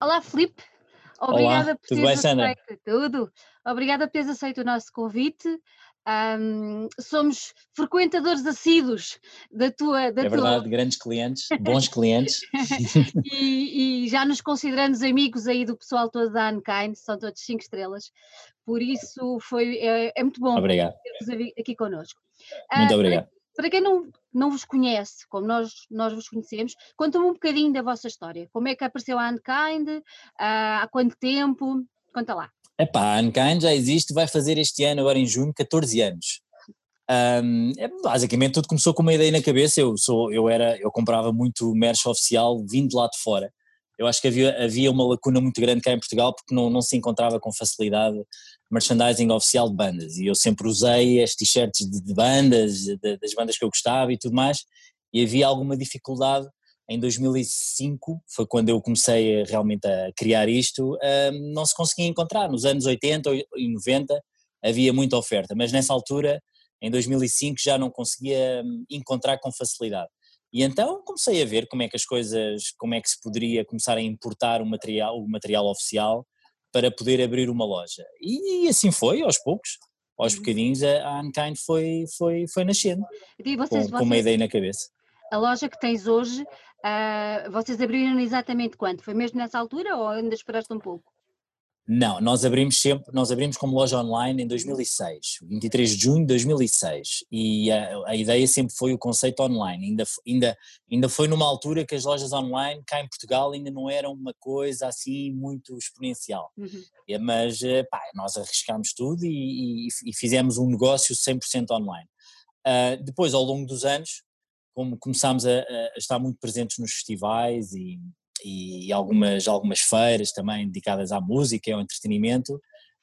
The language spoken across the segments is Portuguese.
Olá, Filipe. Obrigada Olá, por teres bem, aceito tudo. Obrigada por teres aceito o nosso convite. Um, somos frequentadores assíduos da tua. Da é verdade, tua... grandes clientes, bons clientes. e, e, já nos consideramos amigos aí do pessoal todo da Unkind, são todos cinco estrelas. Por isso foi, é, é muito bom Obrigado. ter-vos aqui connosco. Muito uh, obrigado. Para quem não, não vos conhece, como nós, nós vos conhecemos, conta-me um bocadinho da vossa história. Como é que apareceu a Unkind? Uh, há quanto tempo? Conta lá. Epá, a Unkind já existe, vai fazer este ano, agora em junho, 14 anos. Um, é, basicamente tudo começou com uma ideia na cabeça, eu, sou, eu, era, eu comprava muito merch oficial vindo lá de fora. Eu acho que havia, havia uma lacuna muito grande cá em Portugal porque não, não se encontrava com facilidade merchandising oficial de bandas. E eu sempre usei as t-shirts de, de, bandas, de, das bandas que eu gostava e tudo mais. E havia alguma dificuldade. Em 2005 foi quando eu comecei realmente a criar isto, um, não se conseguia encontrar, nos anos 80 e 90 havia muita oferta, mas nessa altura, em 2005 já não conseguia hum, encontrar com facilidade. E então comecei a ver como é que as coisas, como é que se poderia começar a importar o material, o material oficial para poder abrir uma loja. E, e assim foi, aos poucos, aos uhum. bocadinhos, a Unkind foi, foi, foi nascendo, e vocês, com, com uma ideia na cabeça. A loja que tens hoje, uh, vocês abriram exatamente quando? Foi mesmo nessa altura ou ainda esperaste um pouco? Não, nós abrimos sempre, nós abrimos como loja online em 2006, 23 de junho de 2006, e a, a, ideia sempre foi o conceito online, ainda, ainda, ainda foi numa altura que as lojas online cá em Portugal ainda não eram uma coisa assim muito exponencial, uhum. é, mas eh, pá, nós arriscámos tudo e, e, e, fizemos um negócio 100% online. Uh, depois, ao longo dos anos, como começámos a, a estar muito presentes nos festivais e e algumas, algumas feiras também dedicadas à música e ao entretenimento,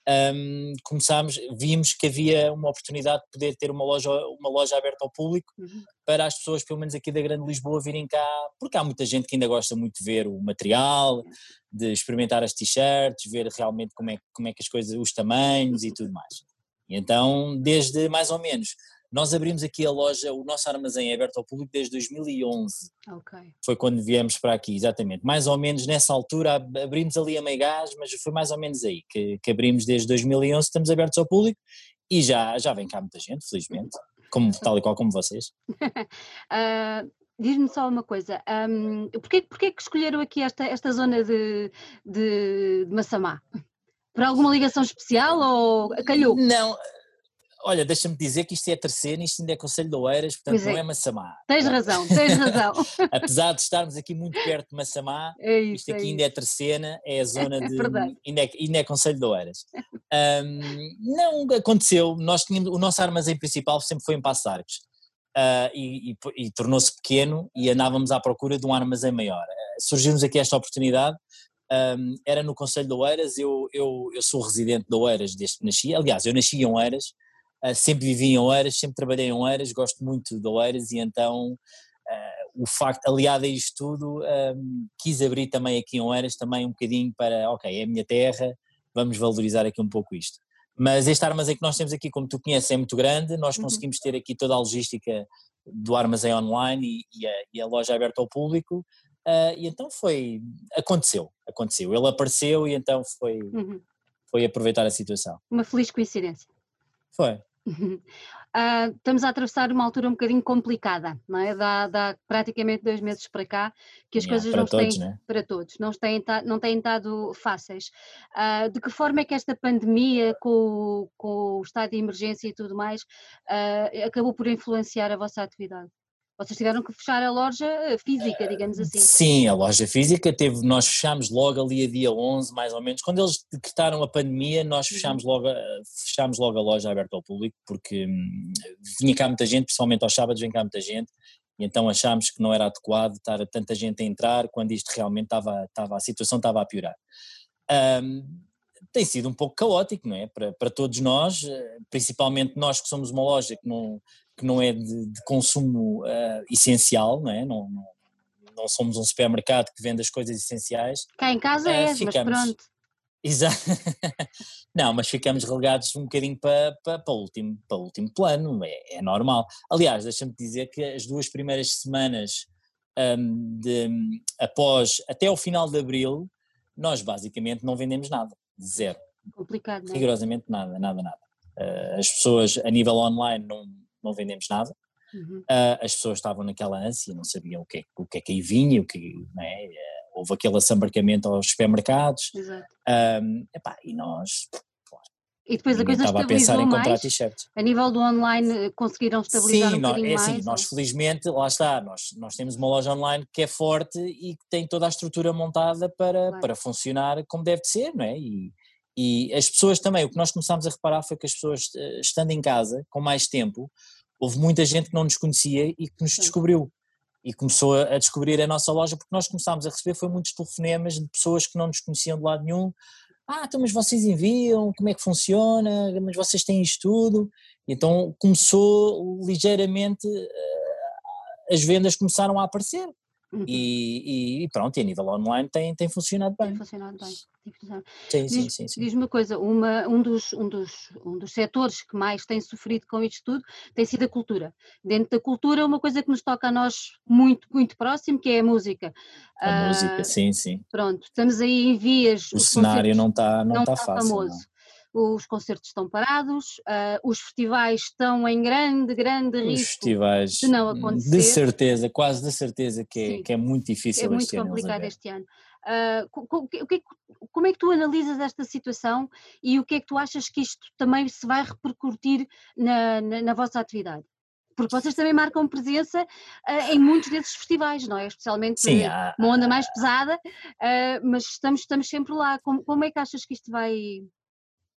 um, começámos, vimos que havia uma oportunidade de poder ter uma loja, uma loja aberta ao público uhum. para as pessoas, pelo menos aqui da Grande Lisboa, virem cá, porque há muita gente que ainda gosta muito de ver o material, de experimentar as t-shirts, ver realmente como é, como é que as coisas, os tamanhos e tudo mais. E então, desde mais ou menos nós abrimos aqui a loja, o nosso armazém é aberto ao público desde 2011. Okay. Foi quando viemos para aqui, exatamente. Mais ou menos nessa altura abrimos ali a meio gás, mas foi mais ou menos aí que, que abrimos desde 2011, estamos abertos ao público e já, já vem cá muita gente, felizmente, como, tal e qual como vocês. uh, Diz-me só uma coisa, um, porquê, porquê que escolheram aqui esta, esta zona de, de, de Massamá? Por alguma ligação especial ou calhou? Não, Olha, deixa-me dizer que isto é terceiro, isto ainda é Conselho de Oeiras, portanto é. não é Massamá. Tens razão, tens razão. Apesar de estarmos aqui muito perto de Massamá, é isso, isto aqui é ainda é terceira, é a zona de. É ainda, é, ainda é Conselho de Oeiras. Um, não aconteceu, nós tínhamos, o nosso armazém principal sempre foi em Passos Arcos. Uh, e, e, e tornou-se pequeno e andávamos à procura de um armazém maior. Uh, Surgiu-nos aqui esta oportunidade, um, era no Conselho de Oeiras, eu, eu, eu sou residente de Oeiras desde que nasci, aliás, eu nasci em Oeiras, sempre vivi em Oeiras, sempre trabalhei em Oeiras, gosto muito de Oeiras e então uh, o facto, aliado a isto tudo, um, quis abrir também aqui em Oeiras também um bocadinho para, ok, é a minha terra, vamos valorizar aqui um pouco isto. Mas este armazém que nós temos aqui, como tu conheces, é muito grande, nós uhum. conseguimos ter aqui toda a logística do armazém online e, e, a, e a, loja aberta ao público, uh, e então foi, aconteceu, aconteceu, ele apareceu e então foi, uhum. foi aproveitar a situação. Uma feliz coincidência. Foi. Uh, estamos a atravessar uma altura um bocadinho complicada, não é? Dá, dá praticamente dois meses para cá que as yeah, coisas não todos, têm, né? para todos, não têm, não têm estado fáceis. Uh, de que forma é que esta pandemia, com, com o estado de emergência e tudo mais, uh, acabou por influenciar a vossa atividade? Vocês tiveram que fechar a loja eh, física, digamos assim. Sim, a loja física teve, nós fechámos logo ali a dia 11, mais ou menos. Quando eles decretaram a pandemia, nós uhum. fechámos logo, fechámos logo a loja aberta ao público, porque hum, vinha cá muita gente, principalmente aos sábados vem cá muita gente, e então achámos que não era adequado estar tanta gente a entrar quando isto realmente estava, estava a situação estava a piorar. Um, tem sido um pouco caótico, não é? Para, para todos nós, eh, principalmente nós que somos uma loja que não, que não é de, de consumo uh, essencial, não é? Não, não, não, somos um supermercado que vende as coisas essenciais. Cá em casa uh, é, ficamos, mas pronto. Exato. não, mas ficamos relegados um bocadinho para, para, para, o, último, para o último plano, é, é normal. Aliás, deixa-me dizer que as duas primeiras semanas um, de, após, até ao final de abril, nós basicamente não vendemos nada, zero. Complicado, não é? Rigorosamente nada, nada, nada. Uh, as pessoas a nível online não, não vendemos nada, uhum. uh, as pessoas estavam naquela ânsia, não sabiam o que, é, o que é que aí vinha, o que, é? houve aquele assambarcamento aos supermercados. Um, epá, e nós e depois a coisa estava a pensar em comprar t-shirts. A nível do online eh, conseguiram estabilizar Sim, um nós, é assim, mais? nós felizmente, lá está, nós, nós temos uma loja online que é forte e que tem toda a estrutura montada para, claro. para funcionar como deve ser, não é? E, e as pessoas também, o que nós começámos a reparar foi que as pessoas, eh, estando em casa, com mais tempo, houve muita gente que não nos conhecia e que nos descobriu. E começou a descobrir a nossa loja, porque nós começámos a receber foi muitos telefonemas de pessoas que não nos conheciam de lado nenhum, ah, então, mas vocês enviam, como é que funciona, mas vocês têm isto tudo. Então começou ligeiramente, eh, as vendas começaram a aparecer. Uhum. E, e, pronto, e a nível online tem, tem funcionado bem. Tem funcionado bem. Sim, sim, sim, sim. Diz-me uma coisa, uma, um, dos, um, dos, um dos setores que mais tem sofrido com isto tudo tem sido a cultura. Dentro da cultura, uma coisa que nos toca a nós muito, muito próximo, que é a música. A música, sim, sim. Pronto, estamos aí em vias. O cenário não está não, não tá, tá fácil. Famoso. Não os concertos estão parados, uh, os festivais estão em grande, grande risco os festivais, de não acontecer. De certeza, quase de certeza que é, que é muito difícil é este ano. É muito complicado este ano. Uh, como é que tu analisas esta situação e o que é que tu achas que isto também se vai repercutir na, na, na vossa atividade? porque vocês também marcam presença uh, em muitos desses festivais, não é? Especialmente Sim, há, uma onda mais pesada, mas estamos, estamos sempre lá. Como, como é que achas que isto vai,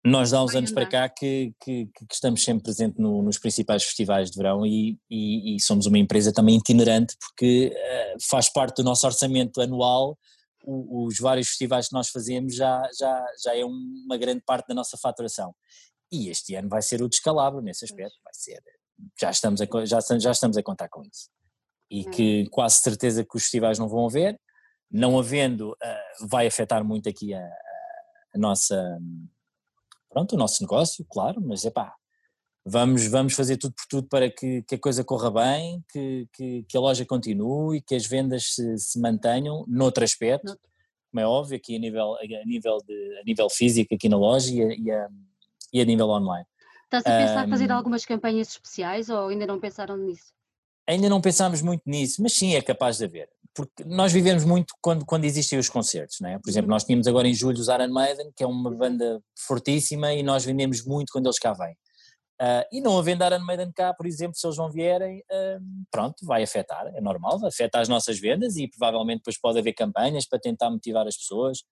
nós há uns anos para cá que, que, que estamos sempre presentes no, nos principais festivais de verão e, e, e, somos uma empresa também itinerante porque uh, faz parte do nosso orçamento anual o, os vários festivais que nós fazemos já, já, já é uma grande parte da nossa faturação. E este ano vai ser o descalabro nesse aspecto, vai ser, já estamos a, já, já estamos a contar com isso. E que quase certeza que os festivais não vão haver, não havendo, uh, vai afetar muito aqui a, a nossa pronto, o nosso negócio, claro, mas é pá, vamos, vamos fazer tudo por tudo para que, que a coisa corra bem, que, que, que, a loja continue, que as vendas se, se mantenham noutro aspecto, como é óbvio, aqui a nível, a nível, de, a nível físico aqui na loja e a, e a, e a nível online. Estás a pensar um, fazer algumas campanhas especiais ou ainda não pensaram nisso? Ainda não pensámos muito nisso, mas sim, é capaz de haver porque nós vivemos muito quando, quando existem os concertos, não é? Por exemplo, uhum. nós tínhamos agora em julho os Iron Maiden, que é uma banda fortíssima e nós vendemos muito quando eles cá vêm. Uh, e não havendo Iron Maiden cá, por exemplo, se eles não vierem, uh, pronto, vai afetar, é normal, afeta as nossas vendas e provavelmente depois pode haver campanhas para tentar motivar as pessoas.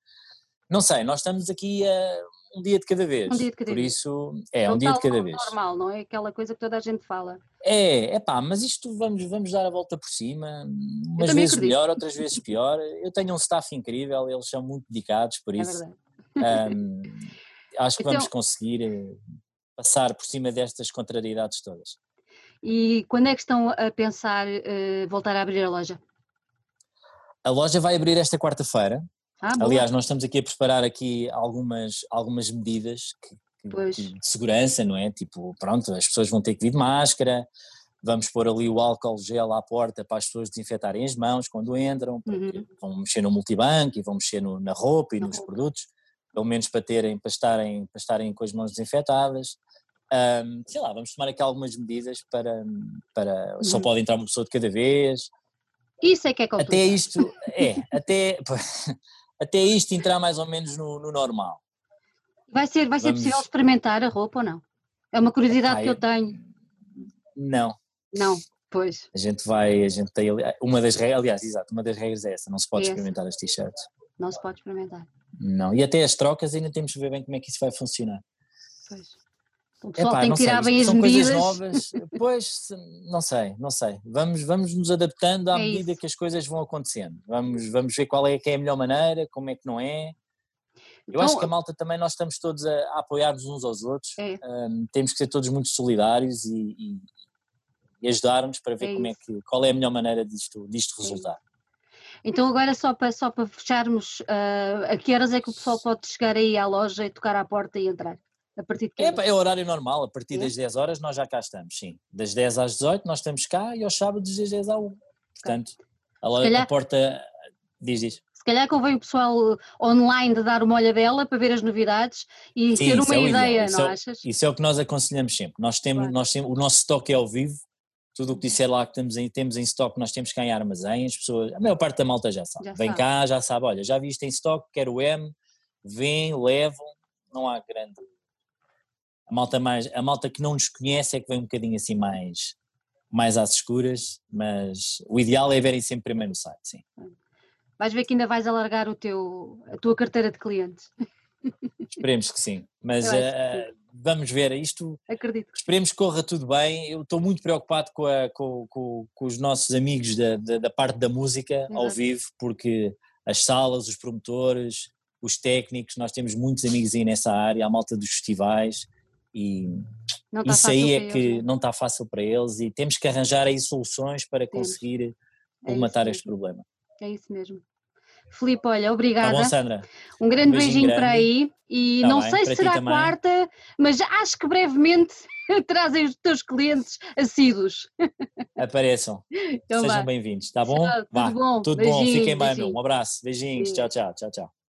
Não sei, nós estamos aqui a um dia de cada vez. Um dia de cada por vez. isso, é, um dia de cada vez. normal, não é? Aquela coisa que toda a gente fala. É, é pá, mas isto vamos, vamos dar a volta por cima, umas vezes acredito. melhor, outras vezes pior. Eu tenho um staff incrível, eles são muito dedicados, por é isso é um, acho que então, vamos conseguir eh, passar por cima destas contrariedades todas. E quando é que estão a pensar uh, voltar a abrir a loja? A loja vai abrir esta quarta-feira, ah, Aliás, nós estamos aqui a preparar aqui algumas, algumas medidas que, que, de segurança, não é? Tipo, pronto, as pessoas vão ter que vir de máscara, vamos pôr ali o álcool gel à porta para as pessoas desinfetarem as mãos quando entram, uhum. vão mexer no multibanco e vão mexer no, na roupa e nos produtos, pelo menos para terem, para estarem, para estarem com as mãos desinfetadas. Um, sei lá, vamos tomar aqui algumas medidas para, para uhum. só pode entrar uma pessoa de cada vez. Isso é que é complicado. Até isto, é, até, até isto entrar mais ou menos no, no normal. Vai ser, vai ser Vamos... possível experimentar a roupa ou não? É uma curiosidade que eu tenho. Não. Não, pois. A gente vai, a gente tem, uma das regras, aliás, exato, uma das regras é essa, não se pode é experimentar as t-shirts. Não se pode experimentar. Não, e até as trocas ainda temos que ver bem como é que isso vai funcionar. Pois. O pessoal Epá, tem que tirar sei, bem as são medidas. coisas novas, pois, não sei, não sei. Vamos, vamos nos adaptando à é medida isso. que as coisas vão acontecendo. Vamos, vamos ver qual é que é a melhor maneira, como é que não é. Eu então, acho que a malta também nós estamos todos a, a apoiar-nos uns aos outros. É. Um, temos que ser todos muito solidários e, e, e ajudar-nos para ver é como é que, qual é a melhor maneira disto, disto é resultar. Então agora só para, só para fecharmos, uh, a que horas é que o pessoal pode chegar aí à loja e tocar à porta e entrar? A partir de é, é horário normal, a partir é? das 10 horas nós já cá estamos, sim. Das 10 às 18 nós estamos cá e aos sábados das 10 à 1. Portanto, a, calhar, a porta diz isso. Se calhar convém o pessoal online de dar uma olhadela para ver as novidades e Sim, ter uma é ideia, não é, achas? Isso é o que nós aconselhamos sempre. Nós temos, claro. nós temos o nosso estoque é ao vivo, tudo o que disser lá que temos em, temos em estoque, nós temos cá em armazém, as pessoas, a maior parte da malta já sabe. Já Vem sabe. cá, já sabe, olha, já viste em estoque, quero o M, vem, levam, não há grande. A malta, mais, a malta que não nos conhece é que vem um bocadinho assim mais, mais às escuras, mas o ideal é verem sempre primeiro no site, sim. Vais ver que ainda vais alargar o teu, a tua carteira de clientes. Esperemos que sim, mas uh, vamos ver isto. Acredito. Esperemos que corra tudo bem. Eu estou muito preocupado com, a, com, com, com os nossos amigos da, da, da, parte da música Exato. ao vivo, porque as salas, os promotores, os técnicos, nós temos muitos amigos aí nessa área, a malta dos festivais e tá isso aí é que eles, não está fácil para eles e temos que arranjar aí soluções para conseguir é este problema. É isso mesmo. Filipe, olha, obrigada. Tá bom, Sandra. Um grande um beijinho, beijinho grande. para aí e tá não bem, sei se será quarta, mas acho que brevemente trazem os teus clientes assíduos. Apareçam. Então Sejam bem-vindos, tá bom? Tchau, tudo bom. Tudo bom. Fiquem bem, meu. Um abraço. Beijinhos. Tchau, tchau, tchau, tchau.